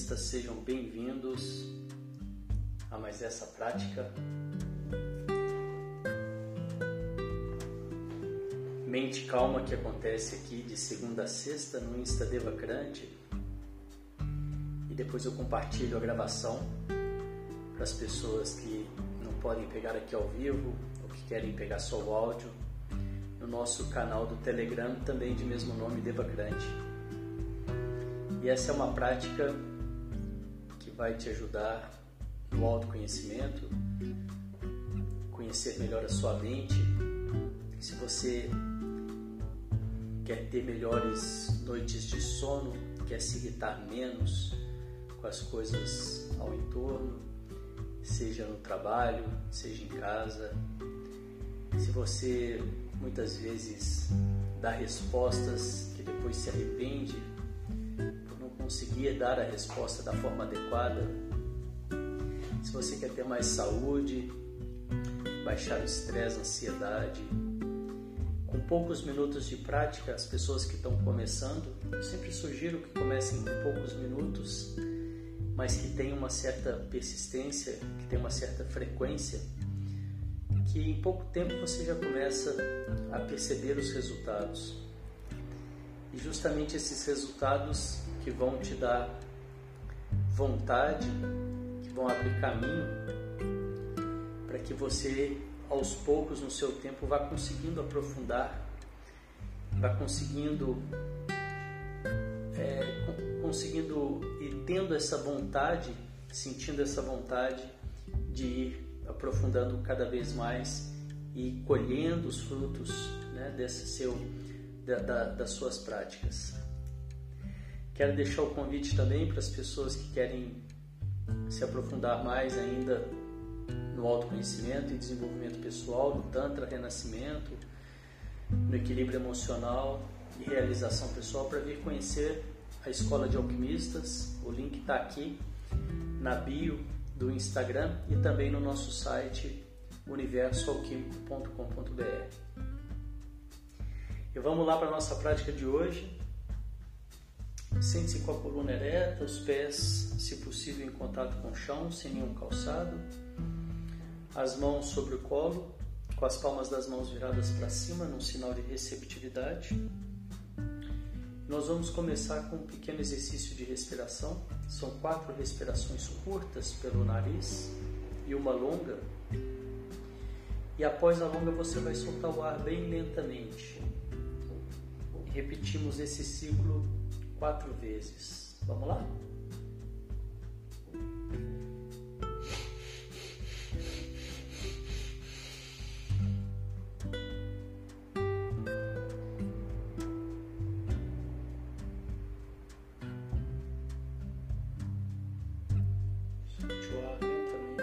sejam bem-vindos a mais essa prática. Mente calma que acontece aqui de segunda a sexta no Insta Devacrante e depois eu compartilho a gravação para as pessoas que não podem pegar aqui ao vivo ou que querem pegar só o áudio no nosso canal do Telegram, também de mesmo nome, Devacrante. E essa é uma prática vai te ajudar no autoconhecimento, conhecer melhor a sua mente. Se você quer ter melhores noites de sono, quer se irritar menos com as coisas ao entorno, seja no trabalho, seja em casa. Se você muitas vezes dá respostas que depois se arrepende conseguir dar a resposta da forma adequada, se você quer ter mais saúde, baixar o estresse, a ansiedade, com poucos minutos de prática, as pessoas que estão começando, eu sempre sugiro que comecem com poucos minutos, mas que tenham uma certa persistência, que tenham uma certa frequência, que em pouco tempo você já começa a perceber os resultados. E justamente esses resultados que vão te dar vontade, que vão abrir caminho para que você aos poucos no seu tempo vá conseguindo aprofundar, vá conseguindo é, conseguindo e tendo essa vontade, sentindo essa vontade de ir aprofundando cada vez mais e colhendo os frutos né, desse seu da, da, das suas práticas. Quero deixar o convite também para as pessoas que querem se aprofundar mais ainda no autoconhecimento e desenvolvimento pessoal, no Tantra Renascimento, no equilíbrio emocional e realização pessoal, para vir conhecer a Escola de Alquimistas. O link está aqui na bio do Instagram e também no nosso site universoalquímico.com.br. E vamos lá para a nossa prática de hoje. Sente-se com a coluna ereta, os pés, se possível, em contato com o chão, sem nenhum calçado as mãos sobre o colo, com as palmas das mãos viradas para cima, num sinal de receptividade. Nós vamos começar com um pequeno exercício de respiração. São quatro respirações curtas pelo nariz e uma longa. E após a longa, você vai soltar o ar bem lentamente. Repetimos esse ciclo quatro vezes. Vamos lá? a quarta e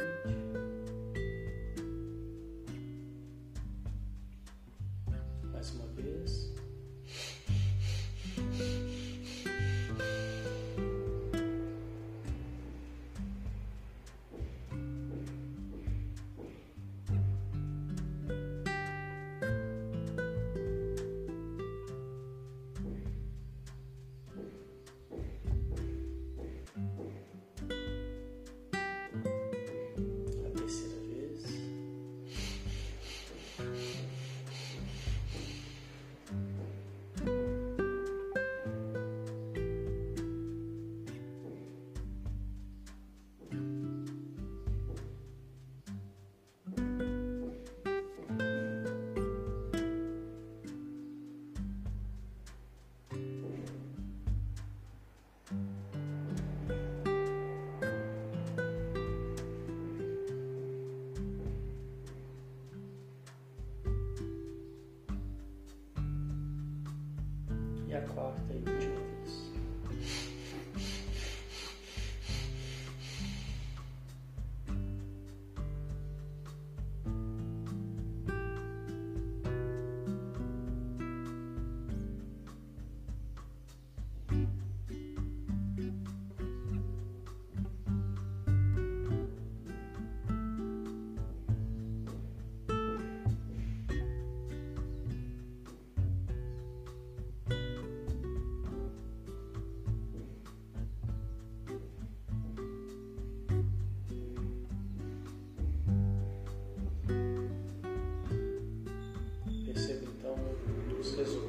o'clock.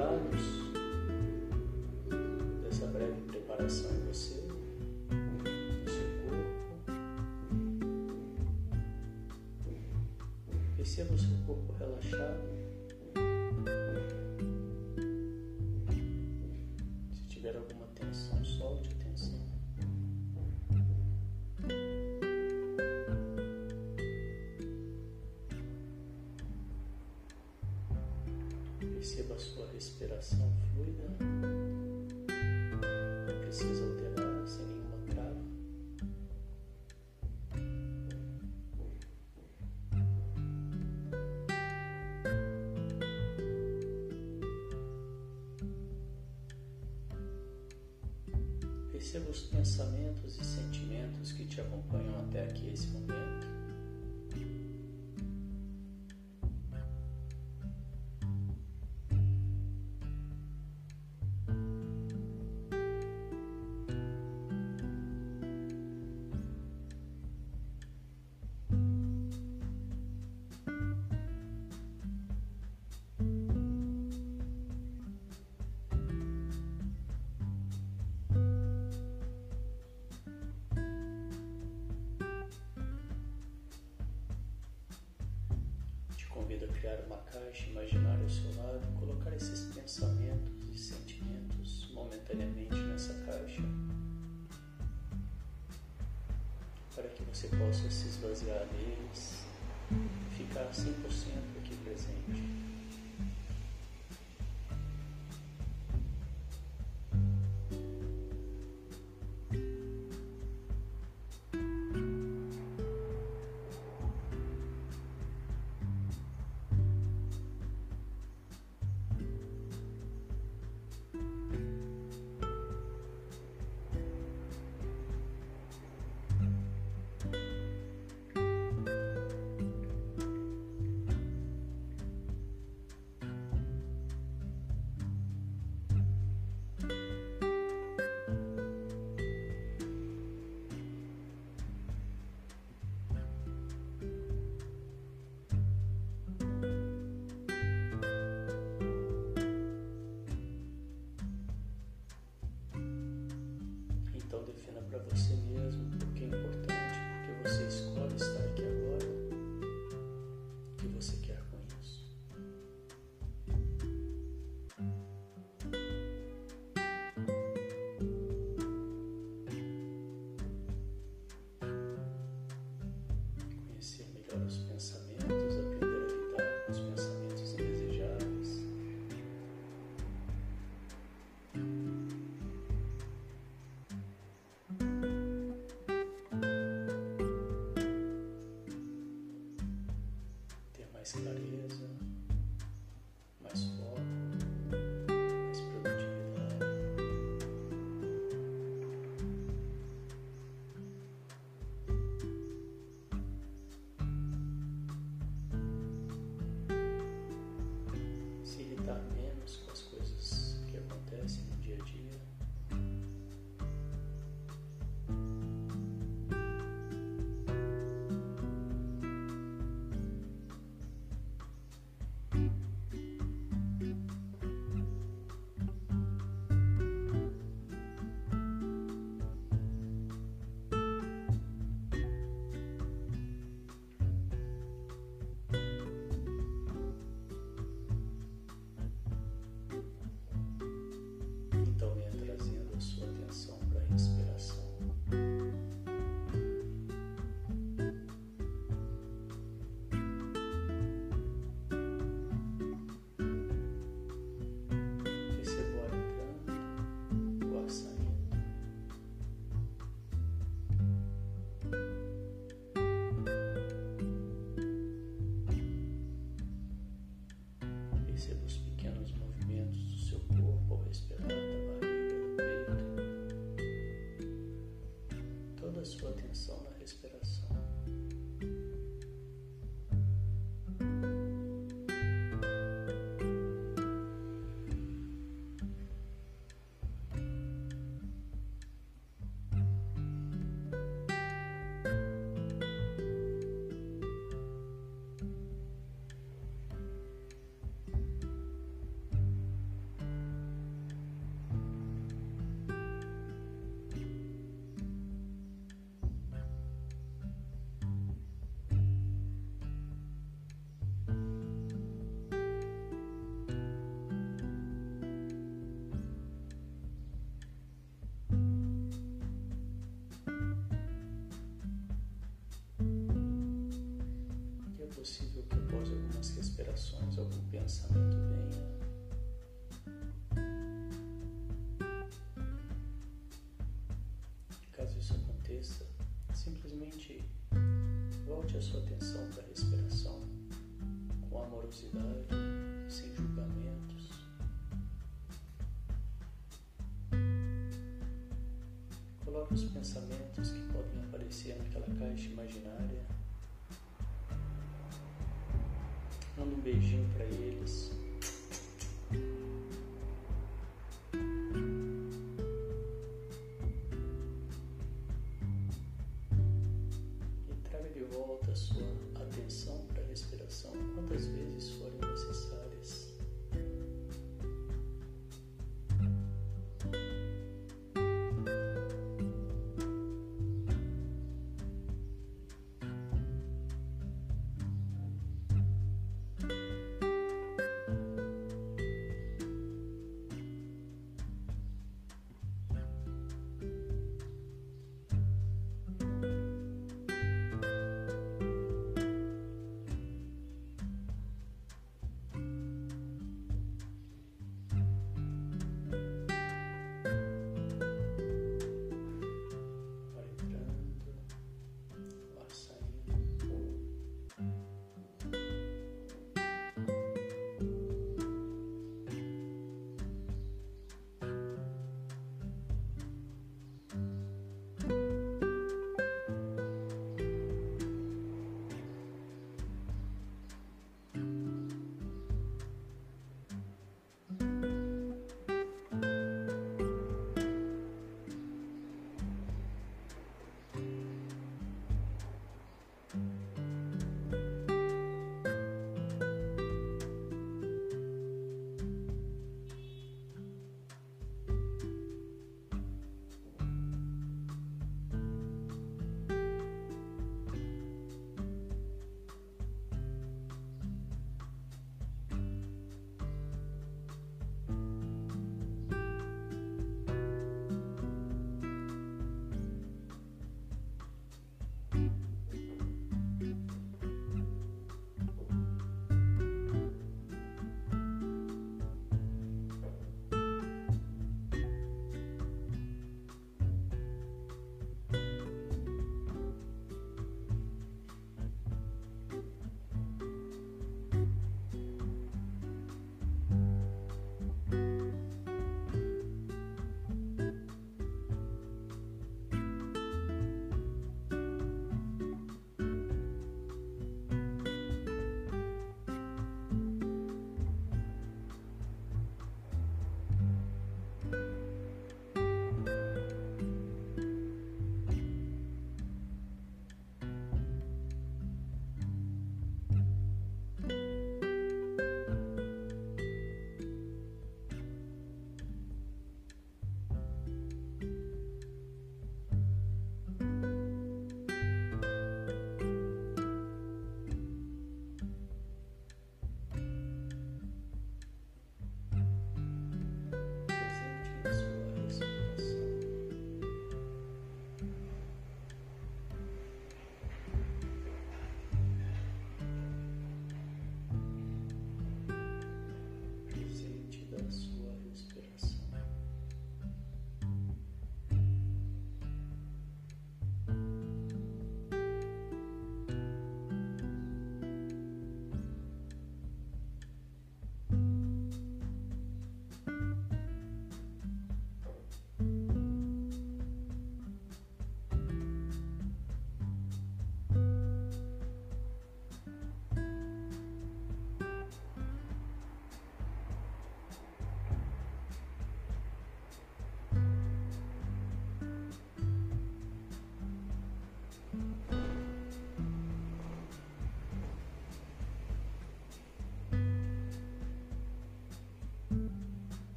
resultados dessa breve preparação em você, no seu corpo. Perceba o seu corpo relaxado. Perceba a sua respiração fluida. Não precisa alterar sem nenhuma trava. Perceba os pensamentos e sentimentos que te acompanham até aqui esse momento. excellent. Algumas respirações algum pensamento venha. Caso isso aconteça, simplesmente volte a sua atenção para a respiração com amorosidade, sem julgamentos. Coloque os pensamentos que podem aparecer naquela caixa imaginária Manda um beijinho para eles.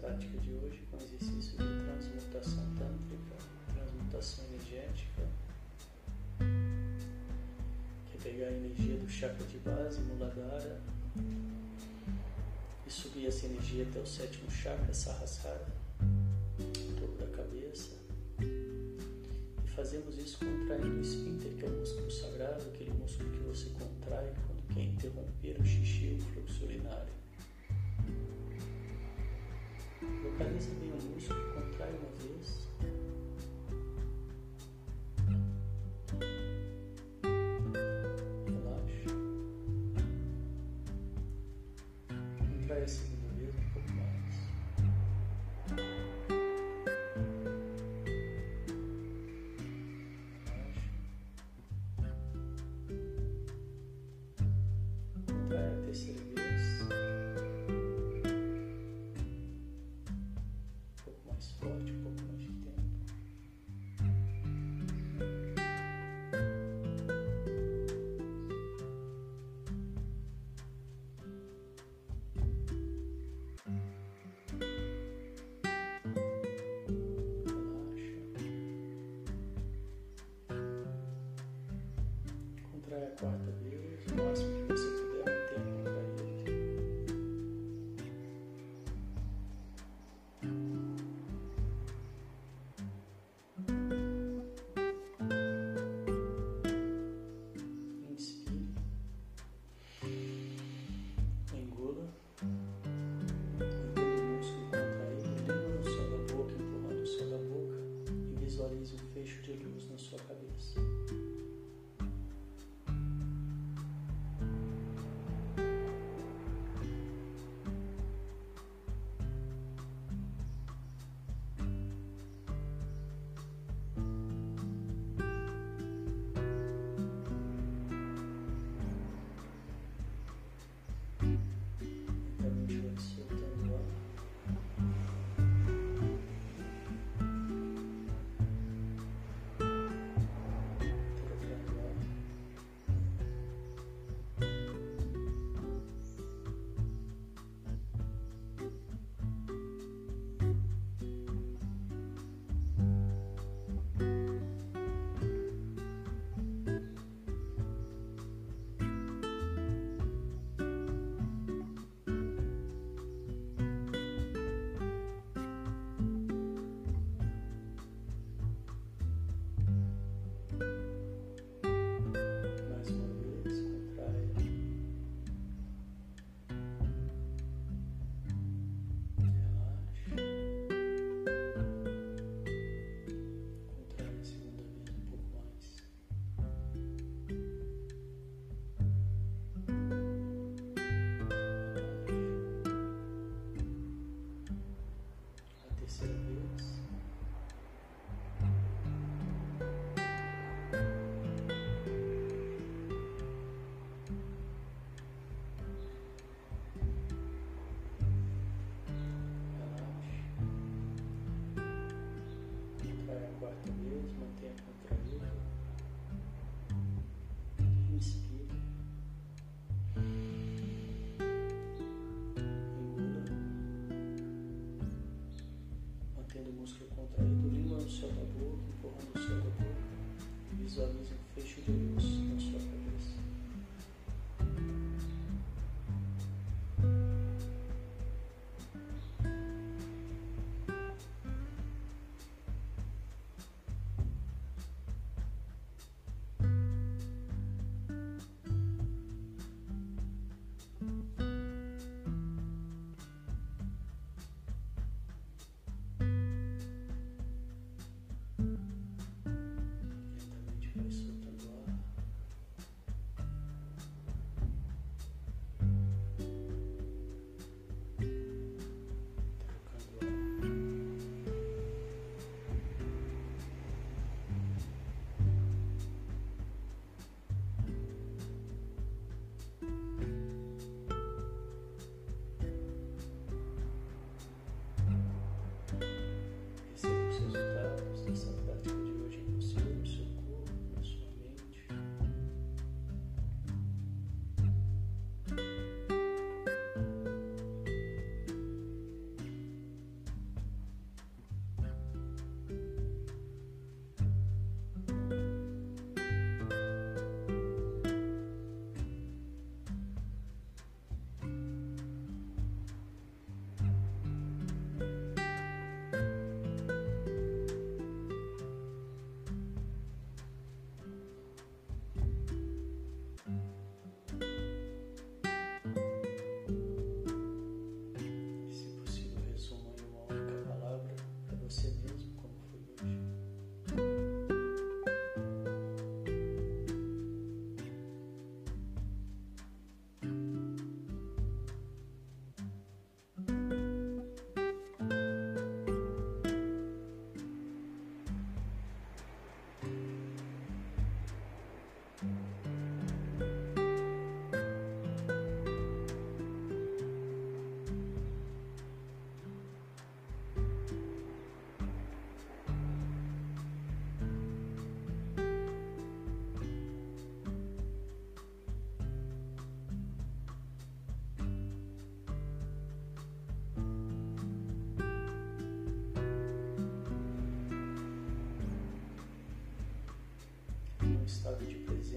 Prática de hoje com exercício de transmutação tântrica, transmutação energética, que é pegar a energia do chakra de base, Muladhara, e subir essa energia até o sétimo chakra, Sahasrara, topo da cabeça. E fazemos isso contraindo o esfíncter, que é o músculo sagrado, aquele músculo que você contrai quando quer interromper o xixi, o fluxo urinário. Localiza bem o músculo, contrai uma vez. Quarta vez, o máximo que você puder manter contraído. Inspire. Engula. Mantendo o músculo contraído. Língua no céu da boca, empurrando o céu da boca. E visualize um fecho de luz na sua cabeça.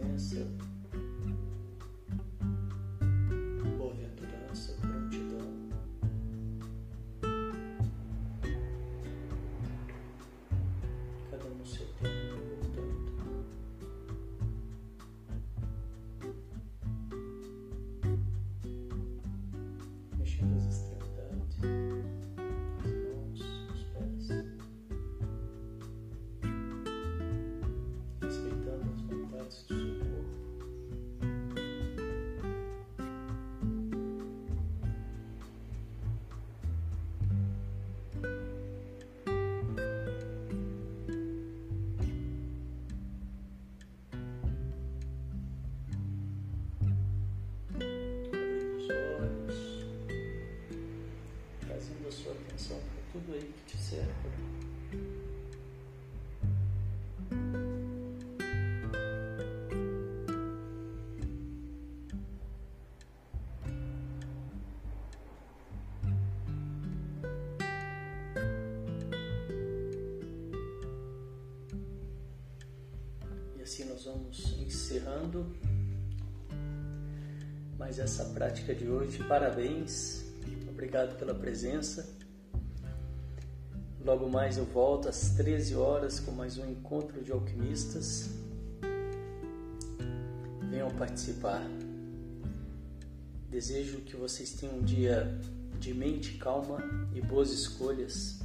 De aí que te cerca. E assim nós vamos encerrando mais essa prática de hoje. Parabéns, obrigado pela presença. Logo mais eu volto às 13 horas com mais um encontro de alquimistas. Venham participar. Desejo que vocês tenham um dia de mente calma e boas escolhas.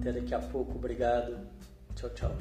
Até daqui a pouco. Obrigado. Tchau, tchau.